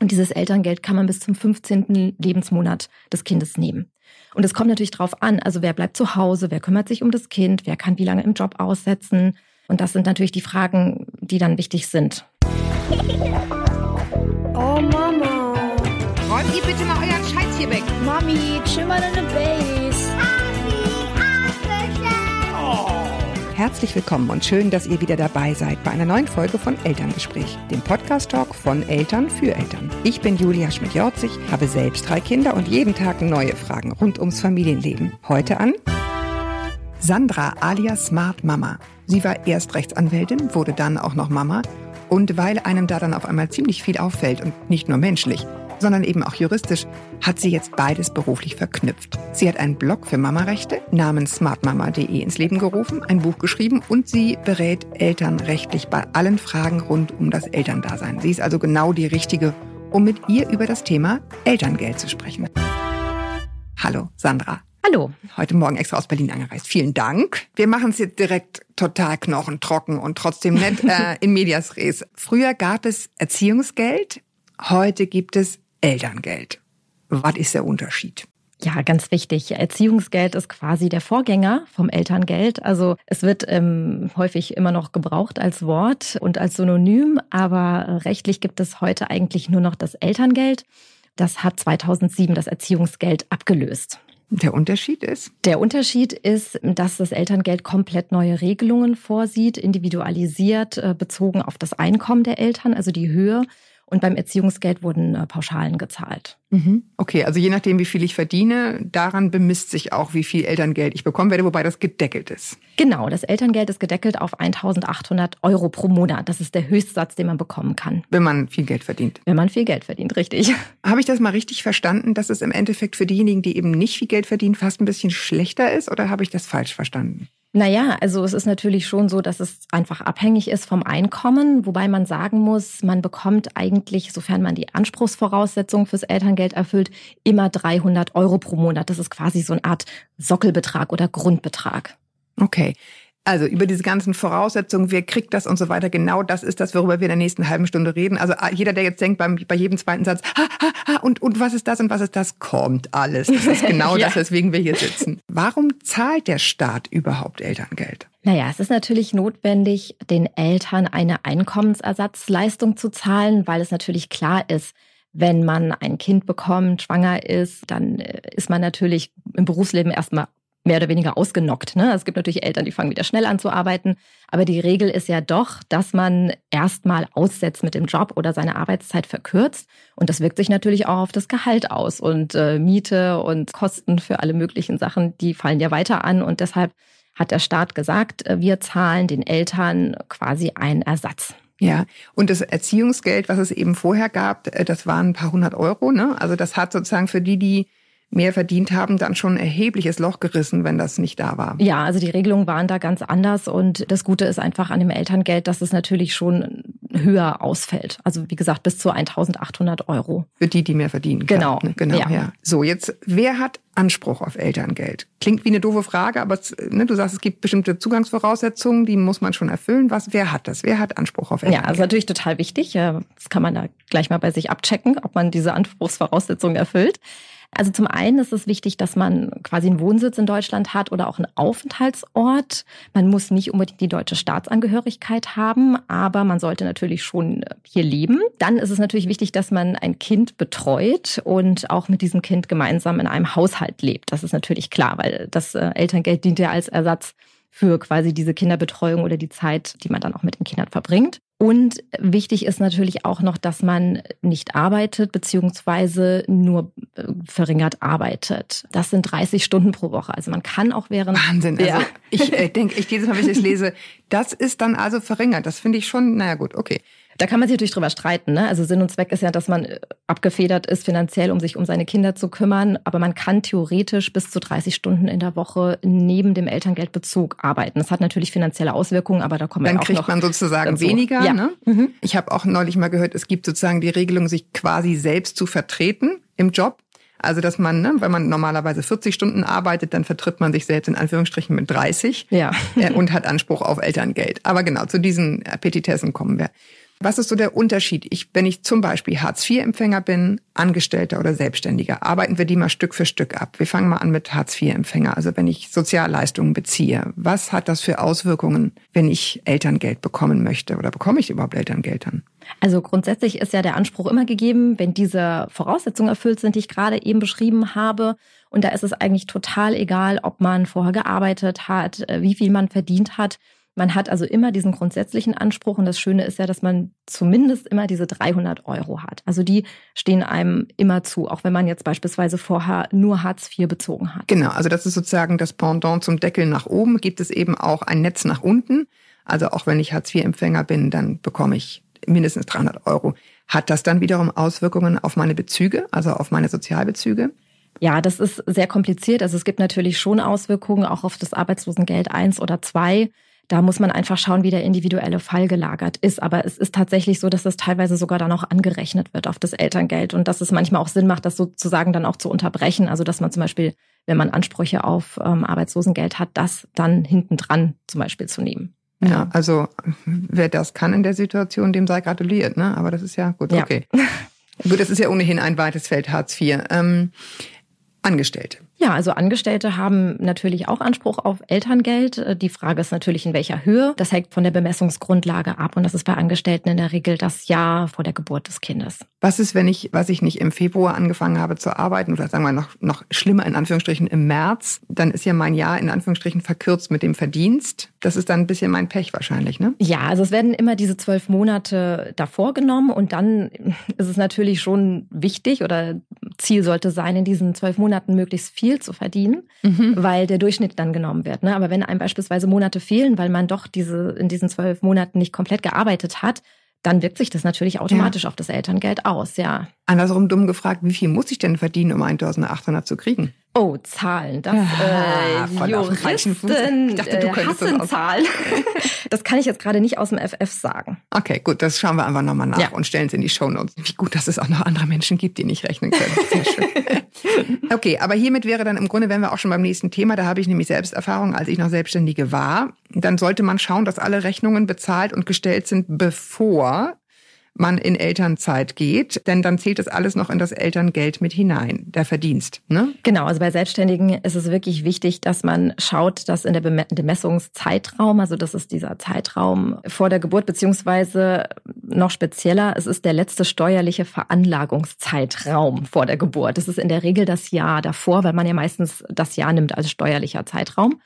Und dieses Elterngeld kann man bis zum 15. Lebensmonat des Kindes nehmen. Und es kommt natürlich drauf an, also wer bleibt zu Hause, wer kümmert sich um das Kind, wer kann wie lange im Job aussetzen. Und das sind natürlich die Fragen, die dann wichtig sind. Oh Mama. Räumt ihr bitte mal euren Scheiß hier weg. Mami, chill mal deine Base. Herzlich willkommen und schön, dass ihr wieder dabei seid bei einer neuen Folge von Elterngespräch, dem Podcast-Talk von Eltern für Eltern. Ich bin Julia Schmidt-Jorzig, habe selbst drei Kinder und jeden Tag neue Fragen rund ums Familienleben. Heute an Sandra alias Smart Mama. Sie war erst Rechtsanwältin, wurde dann auch noch Mama. Und weil einem da dann auf einmal ziemlich viel auffällt und nicht nur menschlich, sondern eben auch juristisch, hat sie jetzt beides beruflich verknüpft. Sie hat einen Blog für Mamarechte namens smartmama.de ins Leben gerufen, ein Buch geschrieben und sie berät Eltern rechtlich bei allen Fragen rund um das Elterndasein. Sie ist also genau die Richtige, um mit ihr über das Thema Elterngeld zu sprechen. Hallo, Sandra. Hallo. Heute Morgen extra aus Berlin angereist. Vielen Dank. Wir machen es jetzt direkt total knochentrocken und trotzdem nett äh, in Medias Res. Früher gab es Erziehungsgeld, heute gibt es Elterngeld. Was ist der Unterschied? Ja, ganz wichtig. Erziehungsgeld ist quasi der Vorgänger vom Elterngeld. Also es wird ähm, häufig immer noch gebraucht als Wort und als Synonym, aber rechtlich gibt es heute eigentlich nur noch das Elterngeld. Das hat 2007 das Erziehungsgeld abgelöst. Der Unterschied ist? Der Unterschied ist, dass das Elterngeld komplett neue Regelungen vorsieht, individualisiert, äh, bezogen auf das Einkommen der Eltern, also die Höhe. Und beim Erziehungsgeld wurden äh, Pauschalen gezahlt. Mhm. Okay, also je nachdem, wie viel ich verdiene, daran bemisst sich auch, wie viel Elterngeld ich bekommen werde, wobei das gedeckelt ist. Genau, das Elterngeld ist gedeckelt auf 1800 Euro pro Monat. Das ist der Höchstsatz, den man bekommen kann. Wenn man viel Geld verdient. Wenn man viel Geld verdient, richtig. Habe ich das mal richtig verstanden, dass es im Endeffekt für diejenigen, die eben nicht viel Geld verdienen, fast ein bisschen schlechter ist? Oder habe ich das falsch verstanden? Naja, also es ist natürlich schon so, dass es einfach abhängig ist vom Einkommen, wobei man sagen muss, man bekommt eigentlich, sofern man die Anspruchsvoraussetzungen fürs Elterngeld erfüllt, immer 300 Euro pro Monat. Das ist quasi so eine Art Sockelbetrag oder Grundbetrag. Okay. Also über diese ganzen Voraussetzungen, wer kriegt das und so weiter, genau das ist das, worüber wir in der nächsten halben Stunde reden. Also ah, jeder, der jetzt denkt beim, bei jedem zweiten Satz, ha, ha, ha, und, und was ist das und was ist das, kommt alles. Das ist genau ja. das, weswegen wir hier sitzen. Warum zahlt der Staat überhaupt Elterngeld? Naja, es ist natürlich notwendig, den Eltern eine Einkommensersatzleistung zu zahlen, weil es natürlich klar ist, wenn man ein Kind bekommt, schwanger ist, dann äh, ist man natürlich im Berufsleben erstmal mehr oder weniger ausgenockt. Ne? Es gibt natürlich Eltern, die fangen wieder schnell an zu arbeiten. Aber die Regel ist ja doch, dass man erstmal aussetzt mit dem Job oder seine Arbeitszeit verkürzt. Und das wirkt sich natürlich auch auf das Gehalt aus. Und äh, Miete und Kosten für alle möglichen Sachen, die fallen ja weiter an. Und deshalb hat der Staat gesagt, äh, wir zahlen den Eltern quasi einen Ersatz. Ja, und das Erziehungsgeld, was es eben vorher gab, äh, das waren ein paar hundert Euro. Ne? Also das hat sozusagen für die, die mehr verdient haben, dann schon ein erhebliches Loch gerissen, wenn das nicht da war. Ja, also die Regelungen waren da ganz anders und das Gute ist einfach an dem Elterngeld, dass es natürlich schon höher ausfällt. Also wie gesagt, bis zu 1800 Euro. Für die, die mehr verdienen. Genau. Klar, ne? Genau, ja. ja. So, jetzt, wer hat Anspruch auf Elterngeld? Klingt wie eine doofe Frage, aber ne, du sagst, es gibt bestimmte Zugangsvoraussetzungen, die muss man schon erfüllen. Was, wer hat das? Wer hat Anspruch auf Elterngeld? Ja, also natürlich total wichtig. Das kann man da gleich mal bei sich abchecken, ob man diese Anspruchsvoraussetzungen erfüllt. Also zum einen ist es wichtig, dass man quasi einen Wohnsitz in Deutschland hat oder auch einen Aufenthaltsort. Man muss nicht unbedingt die deutsche Staatsangehörigkeit haben, aber man sollte natürlich schon hier leben. Dann ist es natürlich wichtig, dass man ein Kind betreut und auch mit diesem Kind gemeinsam in einem Haushalt lebt. Das ist natürlich klar, weil das äh, Elterngeld dient ja als Ersatz für quasi diese Kinderbetreuung oder die Zeit, die man dann auch mit den Kindern verbringt. Und wichtig ist natürlich auch noch, dass man nicht arbeitet beziehungsweise nur äh, verringert arbeitet. Das sind 30 Stunden pro Woche. Also man kann auch während Wahnsinn. Also ich äh, denke, ich jedes Mal, wenn ich das lese, das ist dann also verringert. Das finde ich schon. Naja gut, okay. Da kann man sich natürlich drüber streiten. Ne? Also Sinn und Zweck ist ja, dass man äh, abgefedert ist finanziell, um sich um seine Kinder zu kümmern. Aber man kann theoretisch bis zu 30 Stunden in der Woche neben dem Elterngeldbezug arbeiten. Das hat natürlich finanzielle Auswirkungen, aber da kommen wir auch noch. Dann kriegt man sozusagen dazu. weniger. Ja. Ne? Mhm. Ich habe auch neulich mal gehört, es gibt sozusagen die Regelung, sich quasi selbst zu vertreten im Job. Also, dass man, ne, wenn man normalerweise 40 Stunden arbeitet, dann vertritt man sich selbst in Anführungsstrichen mit 30 ja. äh, und hat Anspruch auf Elterngeld. Aber genau, zu diesen Petitessen kommen wir. Was ist so der Unterschied? Ich, wenn ich zum Beispiel Hartz-IV-Empfänger bin, Angestellter oder Selbstständiger, arbeiten wir die mal Stück für Stück ab. Wir fangen mal an mit Hartz-IV-Empfänger, also wenn ich Sozialleistungen beziehe. Was hat das für Auswirkungen, wenn ich Elterngeld bekommen möchte? Oder bekomme ich überhaupt Elterngeld dann? Also grundsätzlich ist ja der Anspruch immer gegeben, wenn diese Voraussetzungen erfüllt sind, die ich gerade eben beschrieben habe. Und da ist es eigentlich total egal, ob man vorher gearbeitet hat, äh, wie viel man verdient hat. Man hat also immer diesen grundsätzlichen Anspruch und das Schöne ist ja, dass man zumindest immer diese 300 Euro hat. Also die stehen einem immer zu, auch wenn man jetzt beispielsweise vorher nur Hartz IV bezogen hat. Genau, also das ist sozusagen das Pendant zum Deckel nach oben, gibt es eben auch ein Netz nach unten. Also auch wenn ich Hartz IV-Empfänger bin, dann bekomme ich mindestens 300 Euro. Hat das dann wiederum Auswirkungen auf meine Bezüge, also auf meine Sozialbezüge? Ja, das ist sehr kompliziert. Also es gibt natürlich schon Auswirkungen auch auf das Arbeitslosengeld eins oder zwei. Da muss man einfach schauen, wie der individuelle Fall gelagert ist. Aber es ist tatsächlich so, dass das teilweise sogar dann auch angerechnet wird auf das Elterngeld und dass es manchmal auch Sinn macht, das sozusagen dann auch zu unterbrechen. Also dass man zum Beispiel, wenn man Ansprüche auf ähm, Arbeitslosengeld hat, das dann hinten dran zum Beispiel zu nehmen. Ja, also wer das kann in der Situation, dem sei gratuliert, ne? Aber das ist ja gut, okay. Ja. Gut, das ist ja ohnehin ein weites Feld Hartz IV. Ähm, Angestellte. Ja, also Angestellte haben natürlich auch Anspruch auf Elterngeld. Die Frage ist natürlich, in welcher Höhe. Das hängt von der Bemessungsgrundlage ab und das ist bei Angestellten in der Regel das Jahr vor der Geburt des Kindes. Was ist, wenn ich, was ich nicht im Februar angefangen habe zu arbeiten oder sagen wir noch, noch schlimmer in Anführungsstrichen im März, dann ist ja mein Jahr in Anführungsstrichen verkürzt mit dem Verdienst. Das ist dann ein bisschen mein Pech wahrscheinlich, ne? Ja, also es werden immer diese zwölf Monate davor genommen und dann ist es natürlich schon wichtig oder Ziel sollte sein, in diesen zwölf Monaten möglichst viel viel zu verdienen, mhm. weil der Durchschnitt dann genommen wird. Ne? Aber wenn einem beispielsweise Monate fehlen, weil man doch diese in diesen zwölf Monaten nicht komplett gearbeitet hat, dann wirkt sich das natürlich automatisch ja. auf das Elterngeld aus, ja. Andersrum dumm gefragt, wie viel muss ich denn verdienen, um 1800 zu kriegen? Oh, Zahlen. Das äh, Juristen ich dachte, du äh, hassen das Zahlen. das kann ich jetzt gerade nicht aus dem FF sagen. Okay, gut, das schauen wir einfach nochmal nach ja. und stellen es in die Shownotes. Wie gut, dass es auch noch andere Menschen gibt, die nicht rechnen können. Sehr schön. okay, aber hiermit wäre dann im Grunde, wären wir auch schon beim nächsten Thema. Da habe ich nämlich Selbsterfahrung, als ich noch Selbstständige war. Dann sollte man schauen, dass alle Rechnungen bezahlt und gestellt sind, bevor man in Elternzeit geht, denn dann zählt das alles noch in das Elterngeld mit hinein, der Verdienst. Ne? Genau, also bei Selbstständigen ist es wirklich wichtig, dass man schaut, dass in der Bemessungszeitraum, also das ist dieser Zeitraum vor der Geburt, beziehungsweise noch spezieller, es ist der letzte steuerliche Veranlagungszeitraum vor der Geburt. Das ist in der Regel das Jahr davor, weil man ja meistens das Jahr nimmt als steuerlicher Zeitraum.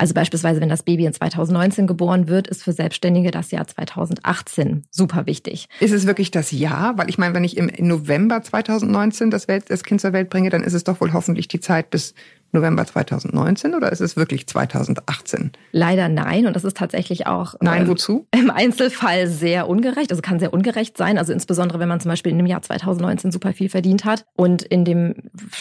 Also beispielsweise, wenn das Baby in 2019 geboren wird, ist für Selbstständige das Jahr 2018 super wichtig. Ist es wirklich das Jahr? Weil ich meine, wenn ich im November 2019 das, Welt, das Kind zur Welt bringe, dann ist es doch wohl hoffentlich die Zeit bis November 2019 oder ist es wirklich 2018? Leider nein. Und das ist tatsächlich auch nein, wozu? im Einzelfall sehr ungerecht. Also kann sehr ungerecht sein. Also insbesondere, wenn man zum Beispiel in dem Jahr 2019 super viel verdient hat und in dem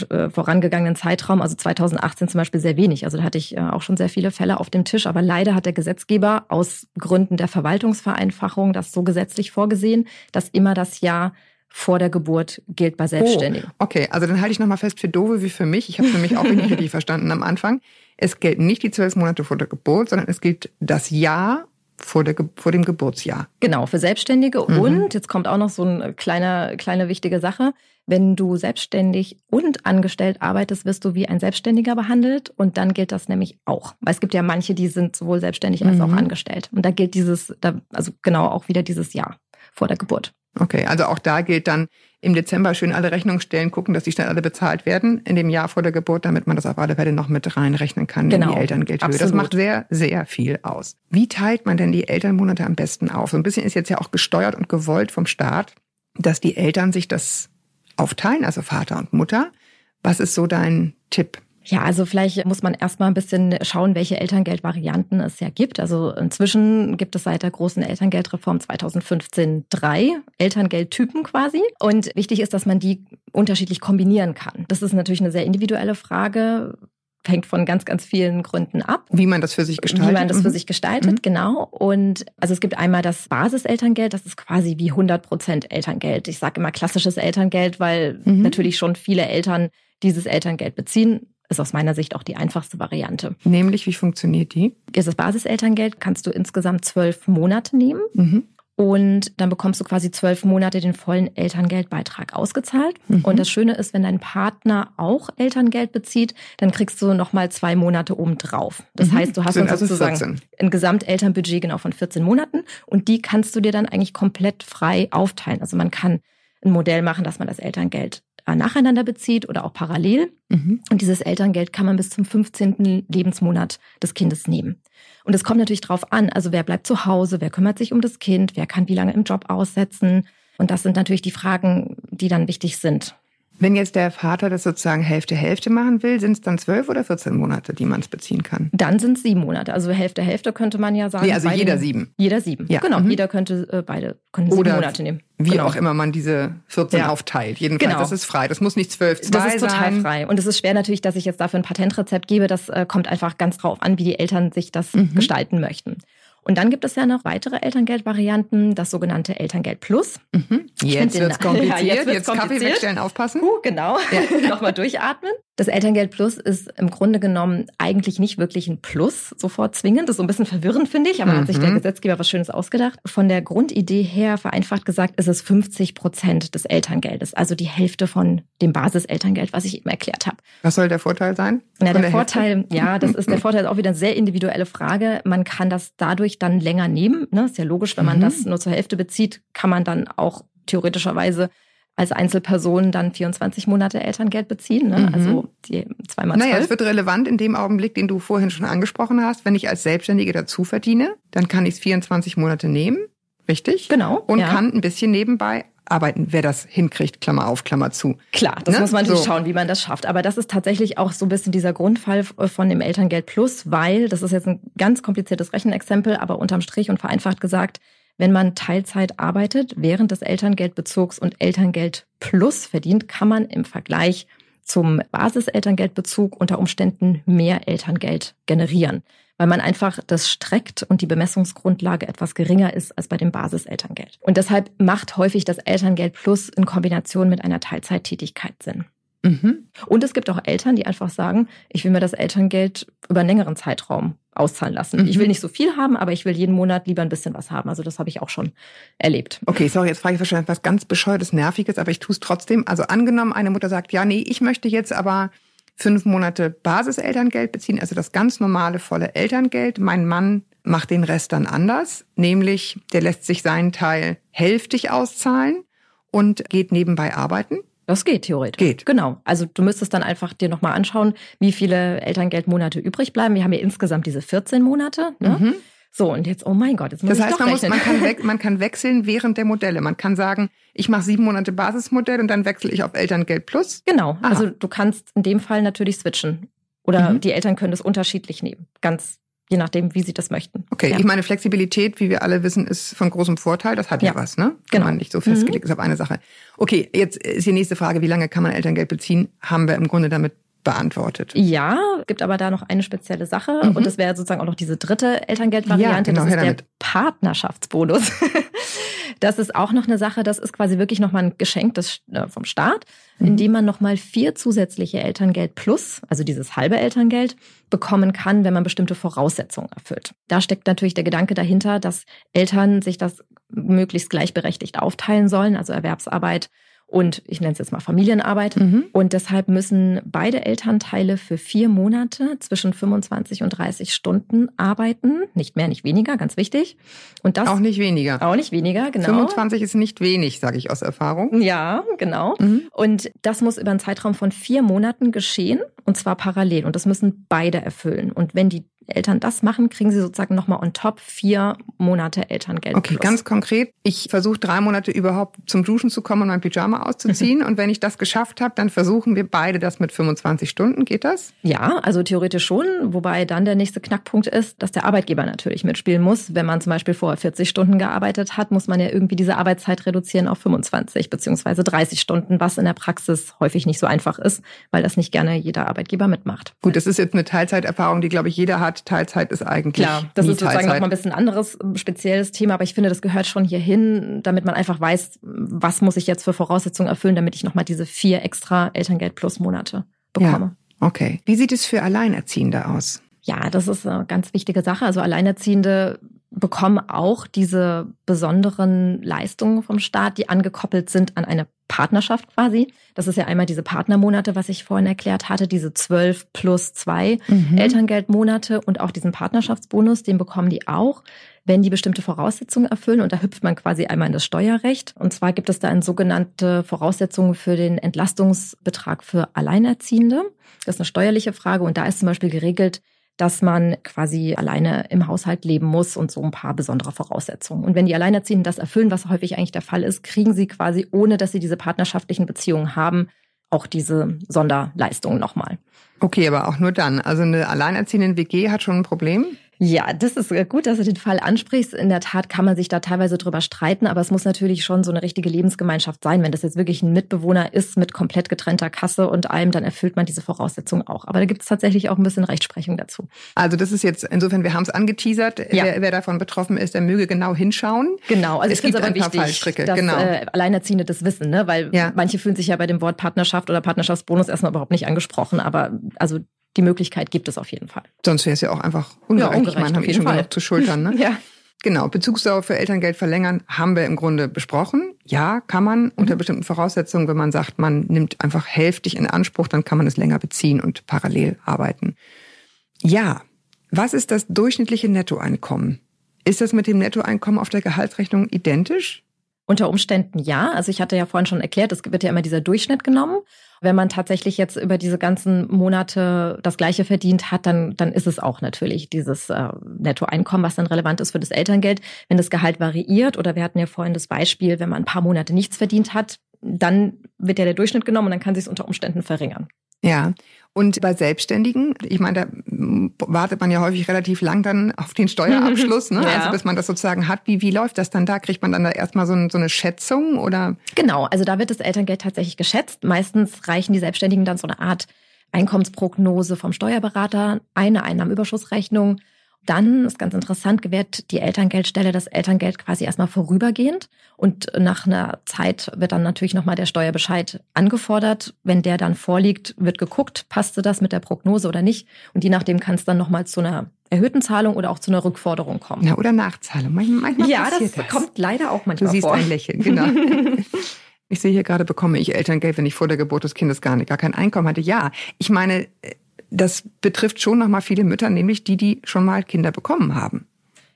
äh, vorangegangenen Zeitraum, also 2018 zum Beispiel, sehr wenig. Also da hatte ich äh, auch schon sehr viele Fälle auf dem Tisch. Aber leider hat der Gesetzgeber aus Gründen der Verwaltungsvereinfachung das so gesetzlich vorgesehen, dass immer das Jahr vor der Geburt gilt bei Selbstständigen. Oh, okay, also dann halte ich nochmal fest für Dove wie für mich. Ich habe es nämlich auch nicht richtig verstanden am Anfang. Es gelten nicht die zwölf Monate vor der Geburt, sondern es gilt das Jahr vor, der, vor dem Geburtsjahr. Genau, für Selbstständige. Mhm. Und jetzt kommt auch noch so eine kleine, kleine wichtige Sache. Wenn du selbstständig und angestellt arbeitest, wirst du wie ein Selbstständiger behandelt. Und dann gilt das nämlich auch. Weil es gibt ja manche, die sind sowohl selbstständig als mhm. auch angestellt. Und da gilt dieses, also genau auch wieder dieses Jahr vor der Geburt. Okay, also auch da gilt dann im Dezember schön alle Rechnungen stellen, gucken, dass die schnell alle bezahlt werden in dem Jahr vor der Geburt, damit man das auf alle Fälle noch mit reinrechnen kann genau. in die Elterngeldhöhe. Absolut. Das macht sehr, sehr viel aus. Wie teilt man denn die Elternmonate am besten auf? So ein bisschen ist jetzt ja auch gesteuert und gewollt vom Staat, dass die Eltern sich das aufteilen, also Vater und Mutter. Was ist so dein Tipp? Ja, also vielleicht muss man erstmal ein bisschen schauen, welche Elterngeldvarianten es ja gibt. Also inzwischen gibt es seit der großen Elterngeldreform 2015 drei Elterngeldtypen quasi. Und wichtig ist, dass man die unterschiedlich kombinieren kann. Das ist natürlich eine sehr individuelle Frage hängt von ganz, ganz vielen Gründen ab. Wie man das für sich gestaltet. Wie man das mhm. für sich gestaltet, mhm. genau. Und also es gibt einmal das Basiselterngeld, das ist quasi wie 100 Prozent Elterngeld. Ich sage immer klassisches Elterngeld, weil mhm. natürlich schon viele Eltern dieses Elterngeld beziehen ist aus meiner Sicht auch die einfachste Variante. Nämlich, wie funktioniert die? Das Basiselterngeld kannst du insgesamt zwölf Monate nehmen. Mhm. Und dann bekommst du quasi zwölf Monate den vollen Elterngeldbeitrag ausgezahlt. Mhm. Und das Schöne ist, wenn dein Partner auch Elterngeld bezieht, dann kriegst du nochmal zwei Monate obendrauf. Das Mhm. heißt, du hast dann also sozusagen 14. ein Gesamtelternbudget genau von 14 Monaten und die kannst du dir dann eigentlich komplett frei aufteilen. Also man kann ein Modell machen, dass man das Elterngeld nacheinander bezieht oder auch parallel. Mhm. Und dieses Elterngeld kann man bis zum 15. Lebensmonat des Kindes nehmen. Und es kommt natürlich drauf an, also wer bleibt zu Hause, wer kümmert sich um das Kind, wer kann wie lange im Job aussetzen. Und das sind natürlich die Fragen, die dann wichtig sind. Wenn jetzt der Vater das sozusagen Hälfte Hälfte machen will, sind es dann zwölf oder 14 Monate, die man es beziehen kann? Dann sind es sieben Monate. Also Hälfte, Hälfte könnte man ja sagen. Nee, also jeder nehmen. sieben. Jeder sieben. Ja, Genau, mhm. jeder könnte äh, beide können sieben Oder Monate nehmen. Wie genau. auch immer man diese 14 Ja. aufteilt. Jedenfalls, Genau. das ist frei. Das muss nicht zwölf, zwei Das ist total sein. frei. Und es ist schwer natürlich, dass ich jetzt dafür ein Patentrezept gebe. Das äh, kommt einfach ganz drauf an, wie die Eltern sich das Mhm. gestalten möchten. Und dann gibt es ja noch weitere Elterngeldvarianten, das sogenannte Elterngeld Plus. Mhm. Jetzt wird's kompliziert. Ja, jetzt jetzt wird's Kaffee kompliziert. wegstellen, aufpassen. Uh, genau. Nochmal durchatmen. Das Elterngeld Plus ist im Grunde genommen eigentlich nicht wirklich ein Plus, sofort zwingend. Das ist so ein bisschen verwirrend, finde ich, aber hat sich der Mhm. Gesetzgeber was Schönes ausgedacht. Von der Grundidee her, vereinfacht gesagt, ist es 50 Prozent des Elterngeldes, also die Hälfte von dem Basiselterngeld, was ich eben erklärt habe. Was soll der Vorteil sein? Na, der, Hälfte? Vorteil, ja, das ist der Vorteil ist auch wieder eine sehr individuelle Frage. Man kann das dadurch dann länger nehmen. Ne? Ist ja logisch, wenn man Mhm. das nur zur Hälfte bezieht, kann man dann auch theoretischerweise als Einzelperson dann 24 Monate Elterngeld beziehen. Ne? Mhm. Also die zweimal Naja, zwölf. es wird relevant in dem Augenblick, den du vorhin schon angesprochen hast. Wenn ich als Selbstständige dazu verdiene, dann kann ich es 24 Monate nehmen, richtig? genau. Und ja. kann ein bisschen nebenbei arbeiten, wer das hinkriegt, Klammer auf, Klammer zu. Klar, das Ne? muss man natürlich So. schauen, wie man das schafft. Aber das ist tatsächlich auch so ein bisschen dieser Grundfall von dem Elterngeld Plus, weil, das ist jetzt ein ganz kompliziertes Rechenexempel, aber unterm Strich und vereinfacht gesagt, wenn man Teilzeit arbeitet, während des Elterngeldbezugs und Elterngeld Plus verdient, kann man im Vergleich zum Basiselterngeldbezug unter Umständen mehr Elterngeld generieren, weil man einfach das streckt und die Bemessungsgrundlage etwas geringer ist als bei dem Basiselterngeld. Und deshalb macht häufig das Elterngeld Plus in Kombination mit einer Teilzeittätigkeit Sinn. Mhm. Und es gibt auch Eltern, die einfach sagen, ich will mir das Elterngeld über einen längeren Zeitraum auszahlen lassen. Mhm. Ich will nicht so viel haben, aber ich will jeden Monat lieber ein bisschen was haben. Also das habe ich auch schon erlebt. Okay, sorry, jetzt frage ich wahrscheinlich was ganz bescheuertes, nerviges, aber ich tue es trotzdem. Also angenommen, eine Mutter sagt, ja, nee, ich möchte jetzt aber fünf Monate Basiselterngeld beziehen, also das ganz normale volle Elterngeld. Mein Mann macht den Rest dann anders, nämlich der lässt sich seinen Teil hälftig auszahlen und geht nebenbei arbeiten. Das geht theoretisch. Geht. Genau. Also du müsstest dann einfach dir nochmal anschauen, wie viele Elterngeldmonate übrig bleiben. Wir haben ja insgesamt diese 14 Monate. Ne? Mhm. So, und jetzt, oh mein Gott, jetzt muss Das ich heißt, doch man, muss, rechnen. man, kann we- man kann wechseln während der Modelle. Man kann sagen, ich mache sieben Monate Basismodell und dann wechsle ich auf Elterngeld Plus. Genau. Aha. Also du kannst in dem Fall natürlich switchen. Oder Mhm. die Eltern können das unterschiedlich nehmen. Ganz je nachdem, wie sie das möchten. Okay, Ja. ich meine, Flexibilität, wie wir alle wissen, ist von großem Vorteil. Das hat ja, Ja, was, ne? Kann genau. man nicht so festgelegt ist auf eine Sache. Okay, jetzt ist die nächste Frage, wie lange kann man Elterngeld beziehen? Haben wir im Grunde damit beantwortet. Ja, gibt aber da noch eine spezielle Sache Mhm. und das wäre sozusagen auch noch diese dritte Elterngeldvariante, Ja, genau, das ist der. Partnerschaftsbonus. Das ist auch noch eine Sache, das ist quasi wirklich nochmal ein Geschenk des, äh, vom Staat, Mhm. indem man nochmal vier zusätzliche Elterngeld plus, also dieses halbe Elterngeld, bekommen kann, wenn man bestimmte Voraussetzungen erfüllt. Da steckt natürlich der Gedanke dahinter, dass Eltern sich das möglichst gleichberechtigt aufteilen sollen, also Erwerbsarbeit und ich nenne es jetzt mal Familienarbeit. Mhm. Und deshalb müssen beide Elternteile für vier Monate zwischen 25 und 30 Stunden arbeiten. Nicht mehr, nicht weniger, ganz wichtig. Und das Auch nicht weniger. auch nicht weniger, genau. 25 ist nicht wenig, sage ich aus Erfahrung. Ja, genau. Mhm. Und das muss über einen Zeitraum von vier Monaten geschehen und zwar parallel. Und das müssen beide erfüllen. Und wenn die Eltern das machen, kriegen sie sozusagen nochmal on top vier Monate Elterngeld. Okay, plus. ganz konkret. Ich versuche drei Monate überhaupt zum Duschen zu kommen und mein Pyjama auszuziehen. und wenn ich das geschafft habe, dann versuchen wir beide das mit 25 Stunden. Geht das? Ja, also theoretisch schon, wobei dann der nächste Knackpunkt ist, dass der Arbeitgeber natürlich mitspielen muss. Wenn man zum Beispiel vorher 40 Stunden gearbeitet hat, muss man ja irgendwie diese Arbeitszeit reduzieren auf 25 beziehungsweise 30 Stunden, was in der Praxis häufig nicht so einfach ist, weil das nicht gerne jeder Arbeitgeber mitmacht. Gut, das ist jetzt eine Teilzeiterfahrung, die, glaube ich, jeder hat. Teilzeit ist eigentlich Klar, das ist sozusagen nochmal ein bisschen anderes, äh, spezielles Thema, aber ich finde, das gehört schon hierhin, damit man einfach weiß, was muss ich jetzt für Voraussetzungen erfüllen, damit ich nochmal diese vier extra Elterngeld plus Monate bekomme. Okay. Wie sieht es für Alleinerziehende aus? Ja, das ist eine ganz wichtige Sache. Also Alleinerziehende bekommen auch diese besonderen Leistungen vom Staat, die angekoppelt sind an eine Partnerschaft quasi. Das ist ja einmal diese Partnermonate, was ich vorhin erklärt hatte, diese zwölf plus zwei Mhm. Elterngeldmonate und auch diesen Partnerschaftsbonus, den bekommen die auch, wenn die bestimmte Voraussetzungen erfüllen. Und da hüpft man quasi einmal in das Steuerrecht. Und zwar gibt es da eine sogenannte Voraussetzung für den Entlastungsbetrag für Alleinerziehende. Das ist eine steuerliche Frage. Und da ist zum Beispiel geregelt, dass man quasi alleine im Haushalt leben muss und so ein paar besondere Voraussetzungen. Und wenn die Alleinerziehenden das erfüllen, was häufig eigentlich der Fall ist, kriegen sie quasi, ohne dass sie diese partnerschaftlichen Beziehungen haben, auch diese Sonderleistungen nochmal. Okay, aber auch nur dann. Also eine alleinerziehende WG hat schon ein Problem. Ja, das ist äh, gut, dass du den Fall ansprichst. In der Tat kann man sich da teilweise drüber streiten, aber es muss natürlich schon so eine richtige Lebensgemeinschaft sein. Wenn das jetzt wirklich ein Mitbewohner ist mit komplett getrennter Kasse und allem, dann erfüllt man diese Voraussetzung auch. Aber da gibt es tatsächlich auch ein bisschen Rechtsprechung dazu. Also das ist jetzt, insofern, wir haben es angeteasert. Ja. Wer, wer davon betroffen ist, der möge genau hinschauen. Genau, also Es gibt aber ein paar wichtig, Fallstricke, dass genau. äh, Alleinerziehende das wissen, ne? weil Ja. manche fühlen sich ja bei dem Wort Partnerschaft oder Partnerschaftsbonus erstmal überhaupt nicht angesprochen, aber also die Möglichkeit gibt es auf jeden Fall. Sonst wäre es ja auch einfach ungerecht. ungerecht, ich meine, haben eh schon genug zu schultern. Ne? Ja. Genau, Bezugsdauer für Elterngeld verlängern haben wir im Grunde besprochen. Ja, kann man unter bestimmten Voraussetzungen, wenn man sagt, man nimmt einfach hälftig in Anspruch, dann kann man es länger beziehen und parallel arbeiten. Ja, was ist das durchschnittliche Nettoeinkommen? Ist das mit dem Nettoeinkommen auf der Gehaltsrechnung identisch? Unter Umständen ja. Also ich hatte ja vorhin schon erklärt, es wird ja immer dieser Durchschnitt genommen. Wenn man tatsächlich jetzt über diese ganzen Monate das Gleiche verdient hat, dann, dann ist es auch natürlich dieses äh, Nettoeinkommen, was dann relevant ist für das Elterngeld. Wenn das Gehalt variiert oder wir hatten ja vorhin das Beispiel, wenn man ein paar Monate nichts verdient hat, dann wird ja der Durchschnitt genommen und dann kann sich es unter Umständen verringern. Ja. Und bei Selbstständigen, ich meine, da wartet man ja häufig relativ lang dann auf den Steuerabschluss, ne? Ja. Also bis man das sozusagen hat. Wie, wie läuft das dann da? Kriegt man dann da erstmal so, ein, so eine Schätzung oder? Genau, also da wird das Elterngeld tatsächlich geschätzt. Meistens reichen die Selbstständigen dann so eine Art Einkommensprognose vom Steuerberater, eine Einnahmenüberschussrechnung. Dann ist ganz interessant, gewährt die Elterngeldstelle das Elterngeld quasi erstmal vorübergehend und nach einer Zeit wird dann natürlich nochmal der Steuerbescheid angefordert. Wenn der dann vorliegt, wird geguckt, passte das mit der Prognose oder nicht. Und je nachdem kann es dann nochmal zu einer erhöhten Zahlung oder auch zu einer Rückforderung kommen. Ja, oder Nachzahlung. Manchmal, ja, das, das kommt leider auch Du manchmal siehst vor. ein Lächeln, genau. Ich sehe hier gerade, bekomme ich Elterngeld, wenn ich vor der Geburt des Kindes gar, nicht, gar kein Einkommen hatte. Ja, ich meine, das betrifft schon nochmal viele Mütter, nämlich die, die schon mal Kinder bekommen haben.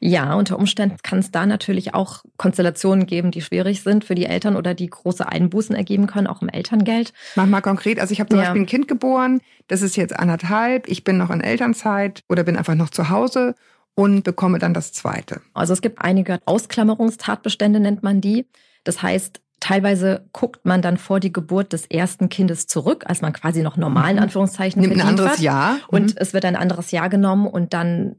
Ja, unter Umständen kann es da natürlich auch Konstellationen geben, die schwierig sind für die Eltern oder die große Einbußen ergeben können, auch im Elterngeld. Mach mal konkret. Also ich habe zum Ja. Beispiel ein Kind geboren, das ist jetzt anderthalb, ich bin noch in Elternzeit oder bin einfach noch zu Hause und bekomme dann das zweite. Also es gibt einige Ausklammerungstatbestände, nennt man die. Das heißt, teilweise guckt man dann vor die Geburt des ersten Kindes zurück, als man quasi noch normal in Anführungszeichen Nimmt ein anderes hat. Jahr. Und Mhm. es wird ein anderes Jahr genommen und dann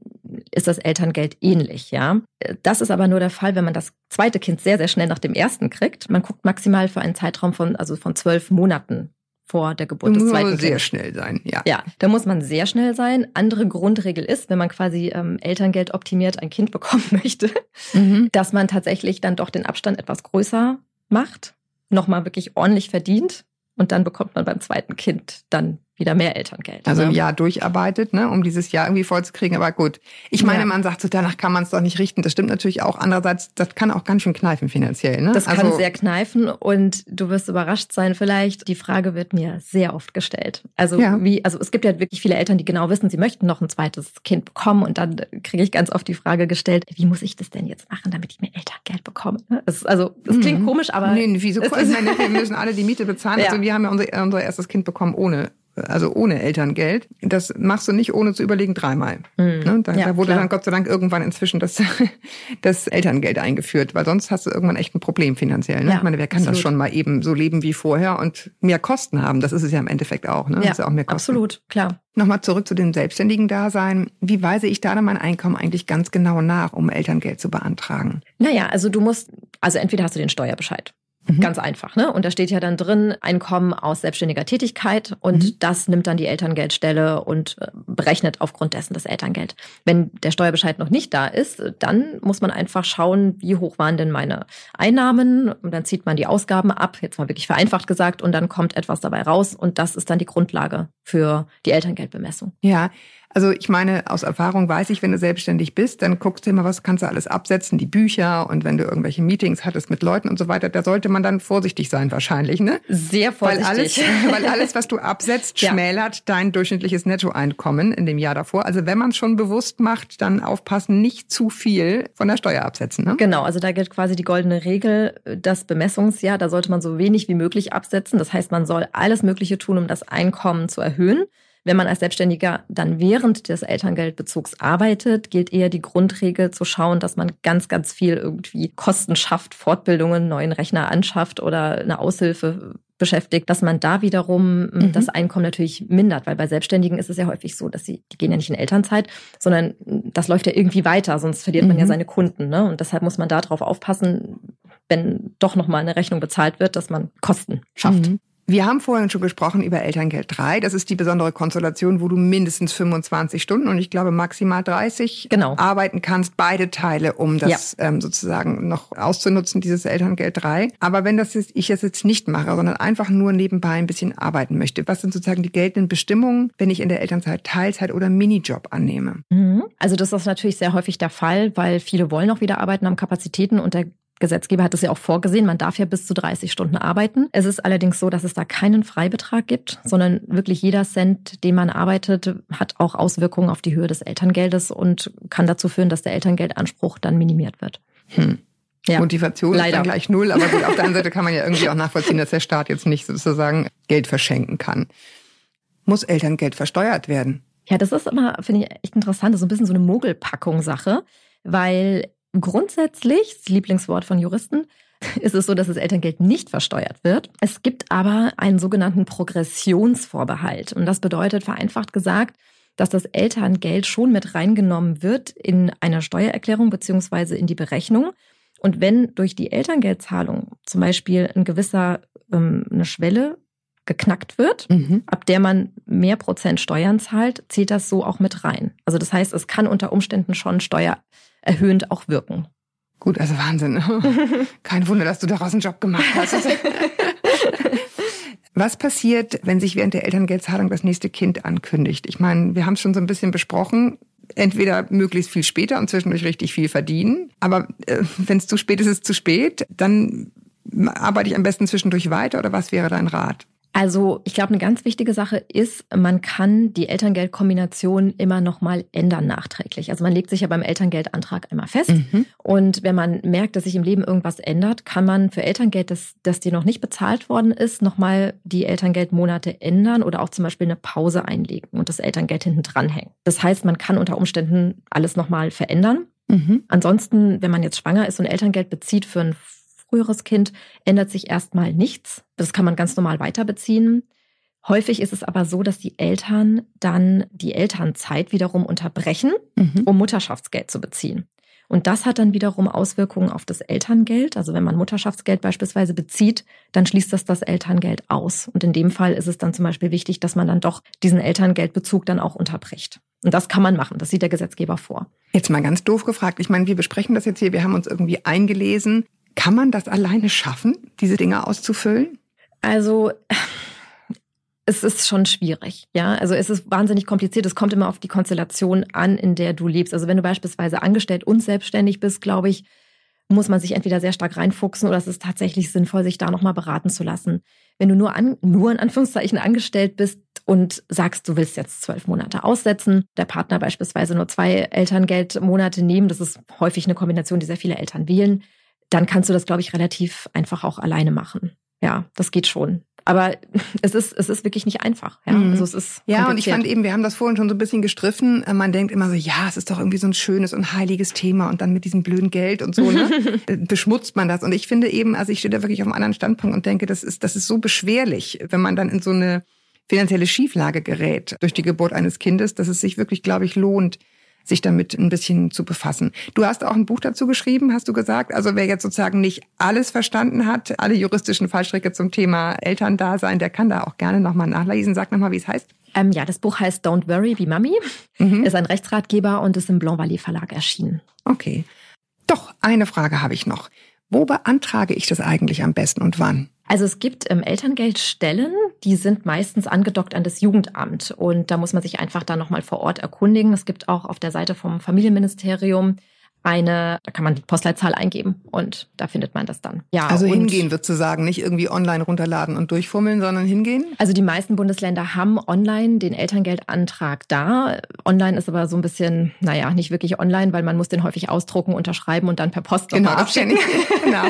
ist das Elterngeld ähnlich, ja. Das ist aber nur der Fall, wenn man das zweite Kind sehr, sehr schnell nach dem ersten kriegt. Man guckt maximal für einen Zeitraum von, also von zwölf Monaten vor der Geburt des muss zweiten aber sehr Kindes. schnell sein, ja. Ja, da muss man sehr schnell sein. Andere Grundregel ist, wenn man quasi ähm, Elterngeld optimiert ein Kind bekommen möchte, Mhm. dass man tatsächlich dann doch den Abstand etwas größer macht, nochmal wirklich ordentlich verdient und dann bekommt man beim zweiten Kind dann wieder mehr Elterngeld. Also ein ne? Jahr durcharbeitet, ne, um dieses Jahr irgendwie vollzukriegen. Aber gut, ich meine, Ja. man sagt so, danach kann man es doch nicht richten. Das stimmt natürlich auch. Andererseits, das kann auch ganz schön kneifen finanziell. Ne? Das kann also, sehr kneifen und du wirst überrascht sein vielleicht. Die Frage wird mir sehr oft gestellt. Also Ja. wie, also es gibt ja wirklich viele Eltern, die genau wissen, sie möchten noch ein zweites Kind bekommen und dann kriege ich ganz oft die Frage gestellt, wie muss ich das denn jetzt machen, damit ich mehr Elterngeld bekomme? Das ist, also es klingt Mhm. komisch, aber nee, wieso? es Ich meine, wir müssen alle die Miete bezahlen. Ja. Also wir haben ja unser, unser erstes Kind bekommen ohne, also ohne Elterngeld. Das machst du nicht ohne zu überlegen dreimal. Ne? Da, Mhm. Ja, da wurde klar. dann Gott sei Dank irgendwann inzwischen das, das Elterngeld eingeführt, weil sonst hast du irgendwann echt ein Problem finanziell. Ne? Ja, ich meine, wer kann das absolut. schon mal eben so leben wie vorher und mehr Kosten haben? Das ist es ja im Endeffekt auch. Ne? Das ist ja auch mehr Kosten. absolut, klar. Nochmal zurück zu dem selbstständigen Dasein. Wie weise ich da dann mein Einkommen eigentlich ganz genau nach, um Elterngeld zu beantragen? Naja, also du musst, also entweder hast du den Steuerbescheid. Mhm. Ganz einfach, ne? Und da steht ja dann drin, Einkommen aus selbstständiger Tätigkeit und Mhm. das nimmt dann die Elterngeldstelle und äh, berechnet aufgrund dessen das Elterngeld. Wenn der Steuerbescheid noch nicht da ist, dann muss man einfach schauen, wie hoch waren denn meine Einnahmen und dann zieht man die Ausgaben ab, jetzt mal wirklich vereinfacht gesagt, und dann kommt etwas dabei raus und das ist dann die Grundlage für die Elterngeldbemessung. Ja, Also ich meine, aus Erfahrung weiß ich, wenn du selbstständig bist, dann guckst du immer, was kannst du alles absetzen, die Bücher und wenn du irgendwelche Meetings hattest mit Leuten und so weiter, da sollte man dann vorsichtig sein wahrscheinlich, ne? Sehr vorsichtig. Weil alles, weil alles was du absetzt, Ja. schmälert dein durchschnittliches Nettoeinkommen in dem Jahr davor. Also wenn man es schon bewusst macht, dann aufpassen, nicht zu viel von der Steuer absetzen, ne? Genau, also da gilt quasi die goldene Regel, das Bemessungsjahr, da sollte man so wenig wie möglich absetzen. Das heißt, man soll alles Mögliche tun, um das Einkommen zu erhöhen. Wenn man als Selbstständiger dann während des Elterngeldbezugs arbeitet, gilt eher die Grundregel zu schauen, dass man ganz, ganz viel irgendwie Kosten schafft, Fortbildungen, neuen Rechner anschafft oder eine Aushilfe beschäftigt, dass man da wiederum Mhm. das Einkommen natürlich mindert, weil bei Selbstständigen ist es ja häufig so, dass sie, die gehen ja nicht in Elternzeit, sondern das läuft ja irgendwie weiter, sonst verliert man ja Mhm. seine Kunden. Ne? Und deshalb muss man da drauf aufpassen, wenn doch nochmal eine Rechnung bezahlt wird, dass man Kosten schafft. Mhm. Wir haben vorhin schon gesprochen über Elterngeld 3. Das ist die besondere Konstellation, wo du mindestens 25 Stunden und ich glaube maximal 30 Genau. arbeiten kannst, beide Teile, um das ähm, sozusagen noch auszunutzen, dieses Elterngeld 3. Aber wenn das jetzt, ich das jetzt nicht mache, sondern einfach nur nebenbei ein bisschen arbeiten möchte, was sind sozusagen die geltenden Bestimmungen, wenn ich in der Elternzeit Teilzeit oder Minijob annehme? Mhm. Also das ist natürlich sehr häufig der Fall, weil viele wollen auch wieder arbeiten, haben Kapazitäten und der Gesetzgeber hat es ja auch vorgesehen, man darf ja bis zu 30 Stunden arbeiten. Es ist allerdings so, dass es da keinen Freibetrag gibt, sondern wirklich jeder Cent, den man arbeitet, hat auch Auswirkungen auf die Höhe des Elterngeldes und kann dazu führen, dass der Elterngeldanspruch dann minimiert wird. Hm. Ja. Motivation ist Leider. dann gleich null, aber gut, auf der anderen Seite kann man ja irgendwie auch nachvollziehen, dass der Staat jetzt nicht sozusagen Geld verschenken kann. Muss Elterngeld versteuert werden? Ja, das ist immer, finde ich, echt interessant. Das ist so ein bisschen so eine Mogelpackung-Sache, weil grundsätzlich, das Lieblingswort von Juristen, ist es so, dass das Elterngeld nicht versteuert wird. Es gibt aber einen sogenannten Progressionsvorbehalt. Und das bedeutet, vereinfacht gesagt, dass das Elterngeld schon mit reingenommen wird in eine Steuererklärung beziehungsweise in die Berechnung. Und wenn durch die Elterngeldzahlung zum Beispiel ein gewisser, ähm, eine Schwelle geknackt wird, Mhm. ab der man mehr Prozent Steuern zahlt, zählt das so auch mit rein. Also das heißt, es kann unter Umständen schon steuererhöhend auch wirken. Gut, also Wahnsinn. Kein Wunder, dass du daraus einen Job gemacht hast. Was passiert, wenn sich während der Elterngeldzahlung das nächste Kind ankündigt? Ich meine, wir haben es schon so ein bisschen besprochen. Entweder möglichst viel später und zwischendurch richtig viel verdienen. Aber äh, wenn es zu spät ist, ist es zu spät. Dann arbeite ich am besten zwischendurch weiter oder was wäre dein Rat? Also ich glaube, eine ganz wichtige Sache ist, man kann die Elterngeldkombination immer noch mal ändern nachträglich. Also man legt sich ja beim Elterngeldantrag einmal fest. Mhm. Und wenn man merkt, dass sich im Leben irgendwas ändert, kann man für Elterngeld, das, das dir noch nicht bezahlt worden ist, nochmal die Elterngeldmonate ändern oder auch zum Beispiel eine Pause einlegen und das Elterngeld hinten dranhängen. Das heißt, man kann unter Umständen alles nochmal verändern. Mhm. Ansonsten, wenn man jetzt schwanger ist und Elterngeld bezieht für ein früheres Kind, ändert sich erstmal nichts. Das kann man ganz normal weiter beziehen. Häufig ist es aber so, dass die Eltern dann die Elternzeit wiederum unterbrechen, Mhm. um Mutterschaftsgeld zu beziehen. Und das hat dann wiederum Auswirkungen auf das Elterngeld. Also wenn man Mutterschaftsgeld beispielsweise bezieht, dann schließt das das Elterngeld aus. Und in dem Fall ist es dann zum Beispiel wichtig, dass man dann doch diesen Elterngeldbezug dann auch unterbricht. Und das kann man machen. Das sieht der Gesetzgeber vor. Jetzt mal ganz doof gefragt. Ich meine, wir besprechen das jetzt hier, wir haben uns irgendwie eingelesen. Kann man das alleine schaffen, diese Dinge auszufüllen? Also es ist schon schwierig, ja. Also es ist wahnsinnig kompliziert. Es kommt immer auf die Konstellation an, in der du lebst. Also wenn du beispielsweise angestellt und selbstständig bist, glaube ich, muss man sich entweder sehr stark reinfuchsen oder es ist tatsächlich sinnvoll, sich da nochmal beraten zu lassen. Wenn du nur an, nur in Anführungszeichen angestellt bist und sagst, du willst jetzt zwölf Monate aussetzen, der Partner beispielsweise nur zwei Elterngeldmonate nehmen, das ist häufig eine Kombination, die sehr viele Eltern wählen, dann kannst du das, glaube ich, relativ einfach auch alleine machen. Ja, das geht schon. Aber es ist, es ist wirklich nicht einfach. Ja, Mhm. also es ist Ja, und ich fand eben, wir haben das vorhin schon so ein bisschen gestriffen. Äh, Man denkt immer so, ja, es ist doch irgendwie so ein schönes und heiliges Thema und dann mit diesem blöden Geld und so, ne? äh, beschmutzt man das. Und ich finde eben, also ich stehe da wirklich auf einem anderen Standpunkt und denke, das ist, das ist so beschwerlich, wenn man dann in so eine finanzielle Schieflage gerät durch die Geburt eines Kindes, dass es sich wirklich, glaube ich, lohnt, sich damit ein bisschen zu befassen. Du hast auch ein Buch dazu geschrieben, hast du gesagt. Also wer jetzt sozusagen nicht alles verstanden hat, alle juristischen Fallstricke zum Thema Elterndasein, der kann da auch gerne nochmal nachlesen. Sag nochmal, wie es heißt. Ähm, ja, das Buch heißt Don't Worry, Be Mummy, Mhm. ist ein Rechtsratgeber und ist im Blanc Valley Verlag erschienen. Okay. Doch, eine Frage habe ich noch. Wo beantrage ich das eigentlich am besten und wann? Also es gibt ähm, Elterngeldstellen, die sind meistens angedockt an das Jugendamt. Und da muss man sich einfach dann nochmal vor Ort erkundigen. Es gibt auch auf der Seite vom Familienministerium eine, da kann man die Postleitzahl eingeben und da findet man das dann. Ja, also hingehen wird zu sagen, nicht irgendwie online runterladen und durchfummeln, sondern hingehen? Also die meisten Bundesländer haben online den Elterngeldantrag da. Online ist aber so ein bisschen, naja, nicht wirklich online, weil man muss den häufig ausdrucken, unterschreiben und dann per Post genau, abschicken. genau.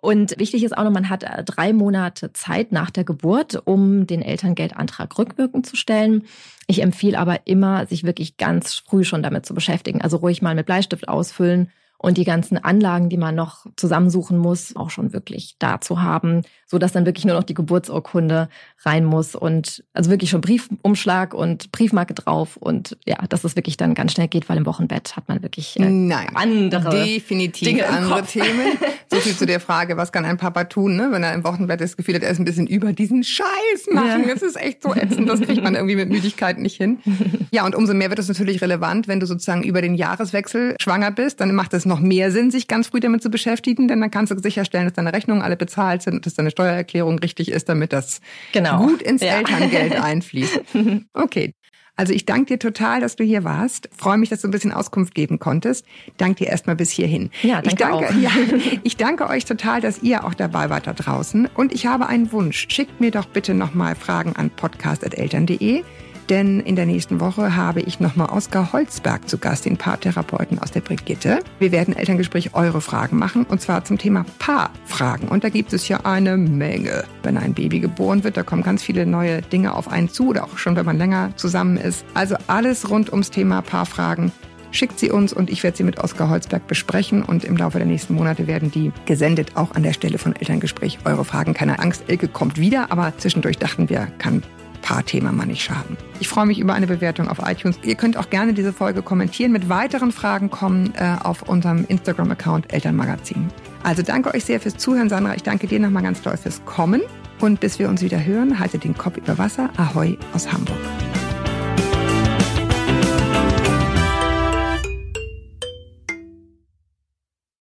Und wichtig ist auch noch, man hat äh, drei Monate Zeit nach der Geburt, um den Elterngeldantrag rückwirkend zu stellen. Ich empfehle aber immer, sich wirklich ganz früh schon damit zu beschäftigen. Also ruhig mal mit Bleistift ausfüllen und die ganzen Anlagen, die man noch zusammensuchen muss, auch schon wirklich da zu haben, so dass dann wirklich nur noch die Geburtsurkunde rein muss und also wirklich schon Briefumschlag und Briefmarke drauf und ja, dass es wirklich dann ganz schnell geht, weil im Wochenbett hat man wirklich äh, Nein, andere definitiv Dinge andere Themen. So viel zu der Frage, was kann ein Papa tun, ne, wenn er im Wochenbett das Gefühl hat, er ist ein bisschen über diesen Scheiß machen. Ja. Das ist echt so ätzend, das kriegt man irgendwie mit Müdigkeit nicht hin. Ja, und umso mehr wird es natürlich relevant, wenn du sozusagen über den Jahreswechsel schwanger bist, dann macht es noch mehr Sinn, sich ganz früh damit zu beschäftigen, denn dann kannst du sicherstellen, dass deine Rechnungen alle bezahlt sind und dass deine Steuererklärung richtig ist, damit das genau. gut ins ja. Elterngeld einfließt. Okay. Also ich danke dir total, dass du hier warst. Freue mich, dass du ein bisschen Auskunft geben konntest. Danke dir erstmal bis hierhin. Ja, danke ich danke, auch. Ja, ich danke euch total, dass ihr auch dabei wart da draußen. Und ich habe einen Wunsch. Schickt mir doch bitte nochmal Fragen an podcast.eltern.de denn in der nächsten Woche habe ich nochmal Oskar Holzberg zu Gast, den Paartherapeuten aus der Brigitte. Wir werden Elterngespräch eure Fragen machen und zwar zum Thema Paarfragen. Und da gibt es ja eine Menge. Wenn ein Baby geboren wird, da kommen ganz viele neue Dinge auf einen zu oder auch schon, wenn man länger zusammen ist. Also alles rund ums Thema Paarfragen schickt sie uns und ich werde sie mit Oskar Holzberg besprechen und im Laufe der nächsten Monate werden die gesendet, auch an der Stelle von Elterngespräch. Eure Fragen, keine Angst, Elke kommt wieder, aber zwischendurch dachten wir, kann Paarthema mal nicht schaden. Ich freue mich über eine Bewertung auf iTunes. Ihr könnt auch gerne diese Folge kommentieren. Mit weiteren Fragen kommen äh, auf unserem Instagram-Account Elternmagazin. Also danke euch sehr fürs Zuhören, Sandra. Ich danke dir nochmal ganz doll fürs Kommen. Und bis wir uns wieder hören, haltet den Kopf über Wasser. Ahoi aus Hamburg.